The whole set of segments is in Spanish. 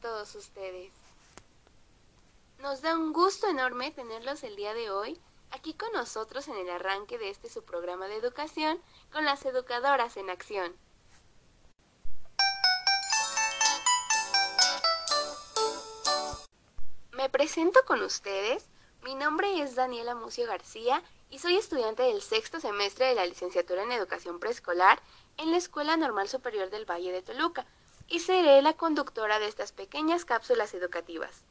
Todos ustedes. Nos da un gusto enorme tenerlos el día de hoy aquí con nosotros en el arranque de este su programa de educación con las educadoras en acción. Me presento con ustedes. Mi nombre es Daniela Mucio García y soy estudiante del sexto semestre de la licenciatura en educación preescolar en la Escuela Normal Superior del Valle de Toluca y seré la conductora de estas pequeñas cápsulas educativas.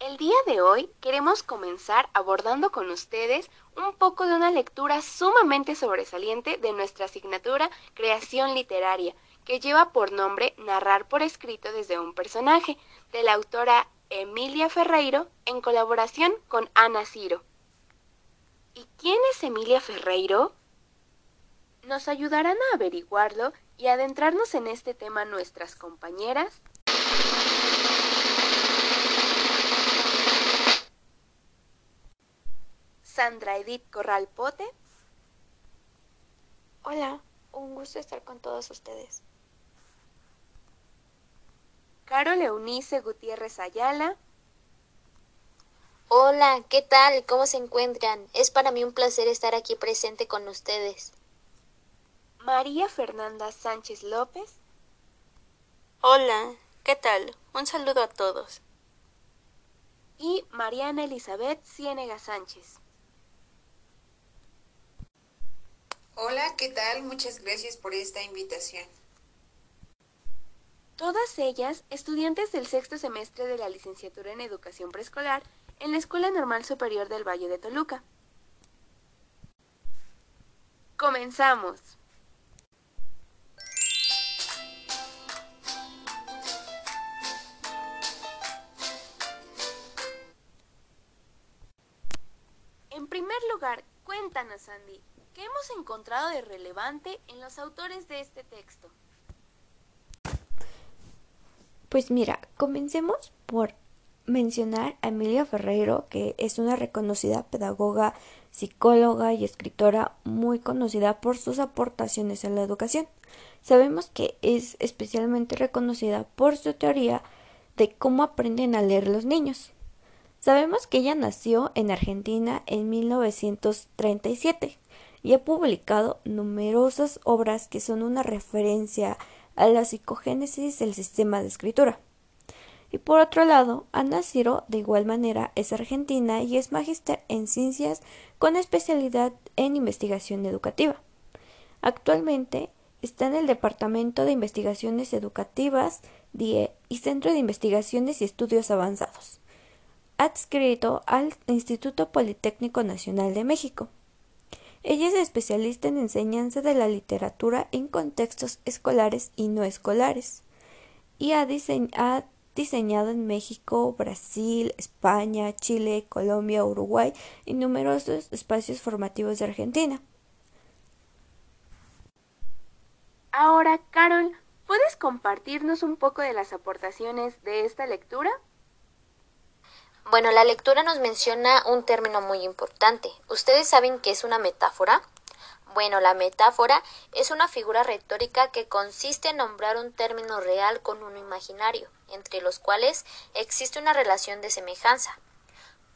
El día de hoy queremos comenzar abordando con ustedes un poco de una lectura sumamente sobresaliente de nuestra asignatura Creación Literaria, que lleva por nombre Narrar por escrito desde un personaje, de la autora Emilia Ferreiro en colaboración con Ana Ciro. ¿Y quién es Emilia Ferreiro? Nos ayudarán a averiguarlo y adentrarnos en este tema nuestras compañeras Sandra Edith Corral Pote. Hola, un gusto estar con todos ustedes. Carol Eunice Gutiérrez Ayala. Hola, ¿qué tal? ¿Cómo se encuentran? Es para mí un placer estar aquí presente con ustedes. María Fernanda Sánchez López. Hola, ¿qué tal? Un saludo a todos. Y Mariana Elizabeth Ciénega Sánchez. Hola, ¿qué tal? Muchas gracias por esta invitación. Todas ellas estudiantes del sexto semestre de la licenciatura en educación preescolar en la Escuela Normal Superior del Valle de Toluca. Comenzamos. Lugar, cuéntanos, Andy, ¿qué hemos encontrado de relevante en los autores de este texto? Pues mira, comencemos por mencionar a Emilia Ferreiro, que es una reconocida pedagoga, psicóloga y escritora muy conocida por sus aportaciones a la educación. Sabemos que es especialmente reconocida por su teoría de cómo aprenden a leer los niños. Sabemos que ella nació en Argentina en 1937 y ha publicado numerosas obras que son una referencia a la psicogénesis del sistema de escritura. Y por otro lado, Ana Ciro, de igual manera, es argentina y es magíster en ciencias con especialidad en investigación educativa. Actualmente está en el Departamento de Investigaciones Educativas DIE y Centro de Investigaciones y Estudios Avanzados adscrito al Instituto Politécnico Nacional de México. Ella es especialista en enseñanza de la literatura en contextos escolares y no escolares y ha, ha diseñado en México, Brasil, España, Chile, Colombia, Uruguay y numerosos espacios formativos de Argentina. Ahora, Carol, ¿puedes compartirnos un poco de las aportaciones de esta lectura? Bueno, la lectura nos menciona un término muy importante. ¿Ustedes saben qué es una metáfora? Bueno, la metáfora es una figura retórica que consiste en nombrar un término real con uno imaginario, entre los cuales existe una relación de semejanza.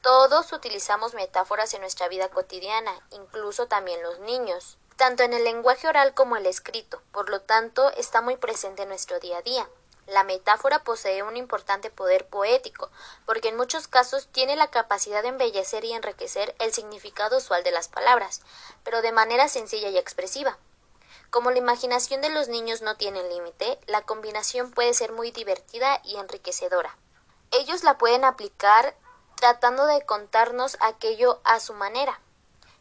Todos utilizamos metáforas en nuestra vida cotidiana, incluso también los niños, tanto en el lenguaje oral como el escrito, por lo tanto está muy presente en nuestro día a día. La metáfora posee un importante poder poético, porque en muchos casos tiene la capacidad de embellecer y enriquecer el significado usual de las palabras, pero de manera sencilla y expresiva. Como la imaginación de los niños no tiene límite, la combinación puede ser muy divertida y enriquecedora. Ellos la pueden aplicar tratando de contarnos aquello a su manera,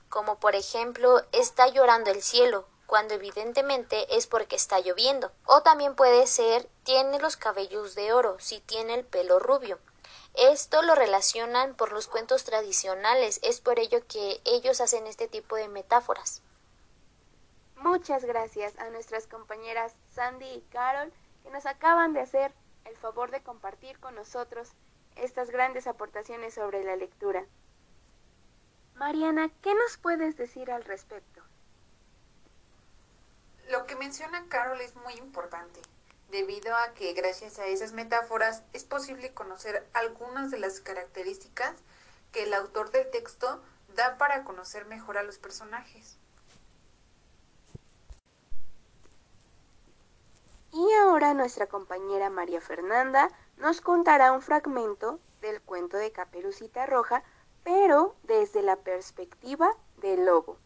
como por ejemplo está llorando el cielo, cuando evidentemente es porque está lloviendo. O también puede ser tiene los cabellos de oro, si tiene el pelo rubio. Esto lo relacionan por los cuentos tradicionales, es por ello que ellos hacen este tipo de metáforas. Muchas gracias a nuestras compañeras Sandy y Carol que nos acaban de hacer el favor de compartir con nosotros estas grandes aportaciones sobre la lectura. Mariana, ¿qué nos puedes decir al respecto? Menciona Carol es muy importante. debido a que gracias a esas metáforas es posible conocer algunas de las características que el autor del texto da para conocer mejor a los personajes. Y ahora nuestra compañera María Fernanda nos contará un fragmento del cuento de Caperucita Roja, pero desde la perspectiva del lobo.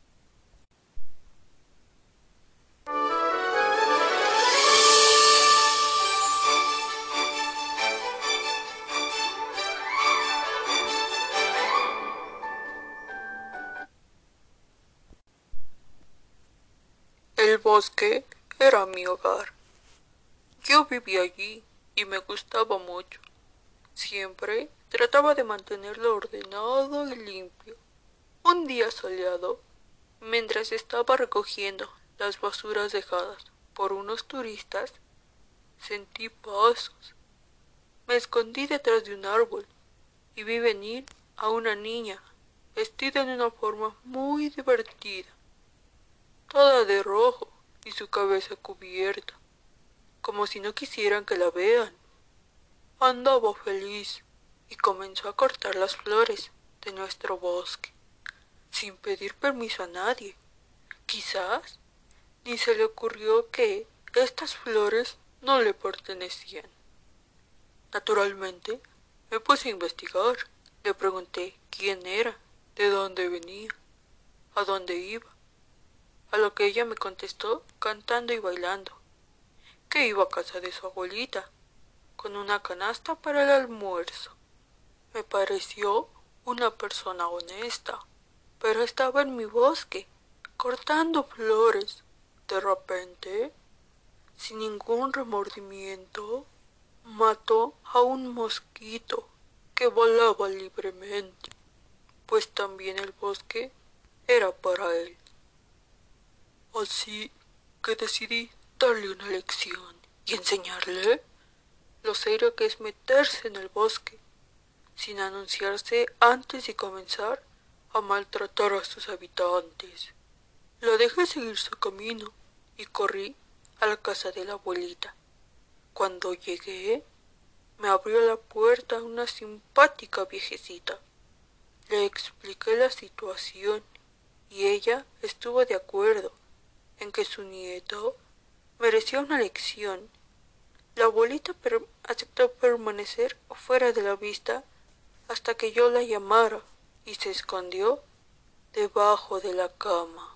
Bosque era mi hogar. Yo vivía allí y me gustaba mucho. Siempre trataba de mantenerlo ordenado y limpio. Un día soleado, mientras estaba recogiendo las basuras dejadas por unos turistas, sentí pasos. Me escondí detrás de un árbol y vi venir a una niña vestida de una forma muy divertida, toda de rojo y su cabeza cubierta, como si no quisieran que la vean. Andaba feliz y comenzó a cortar las flores de nuestro bosque, sin pedir permiso a nadie. Quizás ni se le ocurrió que estas flores no le pertenecían. Naturalmente, me puse a investigar. Le pregunté quién era, de dónde venía, a dónde iba. A lo que ella me contestó cantando y bailando, que iba a casa de su abuelita, con una canasta para el almuerzo. Me pareció una persona honesta, pero estaba en mi bosque, cortando flores. De repente, sin ningún remordimiento, mató a un mosquito que volaba libremente, pues también el bosque era para él. Así que decidí darle una lección y enseñarle lo serio que es meterse en el bosque sin anunciarse antes de comenzar a maltratar a sus habitantes. Lo dejé seguir su camino y corrí a la casa de la abuelita. Cuando llegué, me abrió la puerta una simpática viejecita. Le expliqué la situación y ella estuvo de acuerdo en que su nieto merecía una lección. La abuelita aceptó permanecer fuera de la vista hasta que yo la llamara y se escondió debajo de la cama.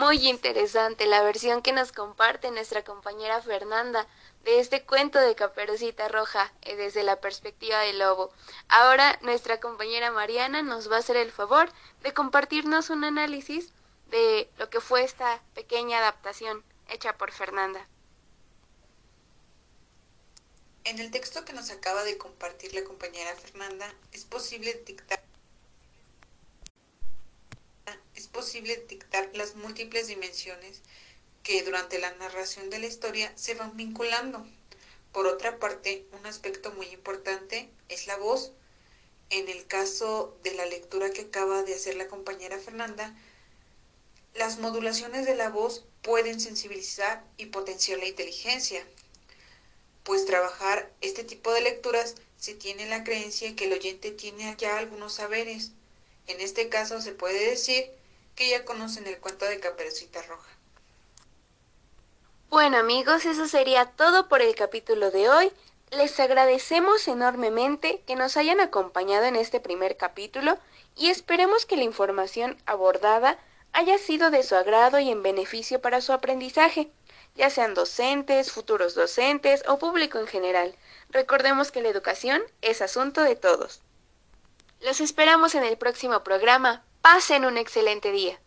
Muy interesante la versión que nos comparte nuestra compañera Fernanda de este cuento de Caperucita Roja eh, desde la perspectiva del lobo. Ahora nuestra compañera Mariana nos va a hacer el favor de compartirnos un análisis de lo que fue esta pequeña adaptación hecha por Fernanda. En el texto que nos acaba de compartir la compañera Fernanda, es posible detectar es posible detectar las múltiples dimensiones que durante la narración de la historia se van vinculando. Por otra parte, un aspecto muy importante es la voz. En el caso de la lectura que acaba de hacer la compañera Fernanda, las modulaciones de la voz pueden sensibilizar y potenciar la inteligencia, pues trabajar este tipo de lecturas se tiene la creencia que el oyente tiene ya algunos saberes. En este caso se puede decir que ya conocen el cuento de Caperucita Roja. Bueno amigos, eso sería todo por el capítulo de hoy. Les agradecemos enormemente que nos hayan acompañado en este primer capítulo y esperemos que la información abordada haya sido de su agrado y en beneficio para su aprendizaje, ya sean docentes, futuros docentes o público en general. Recordemos que la educación es asunto de todos. Los esperamos en el próximo programa. Pasen un excelente día.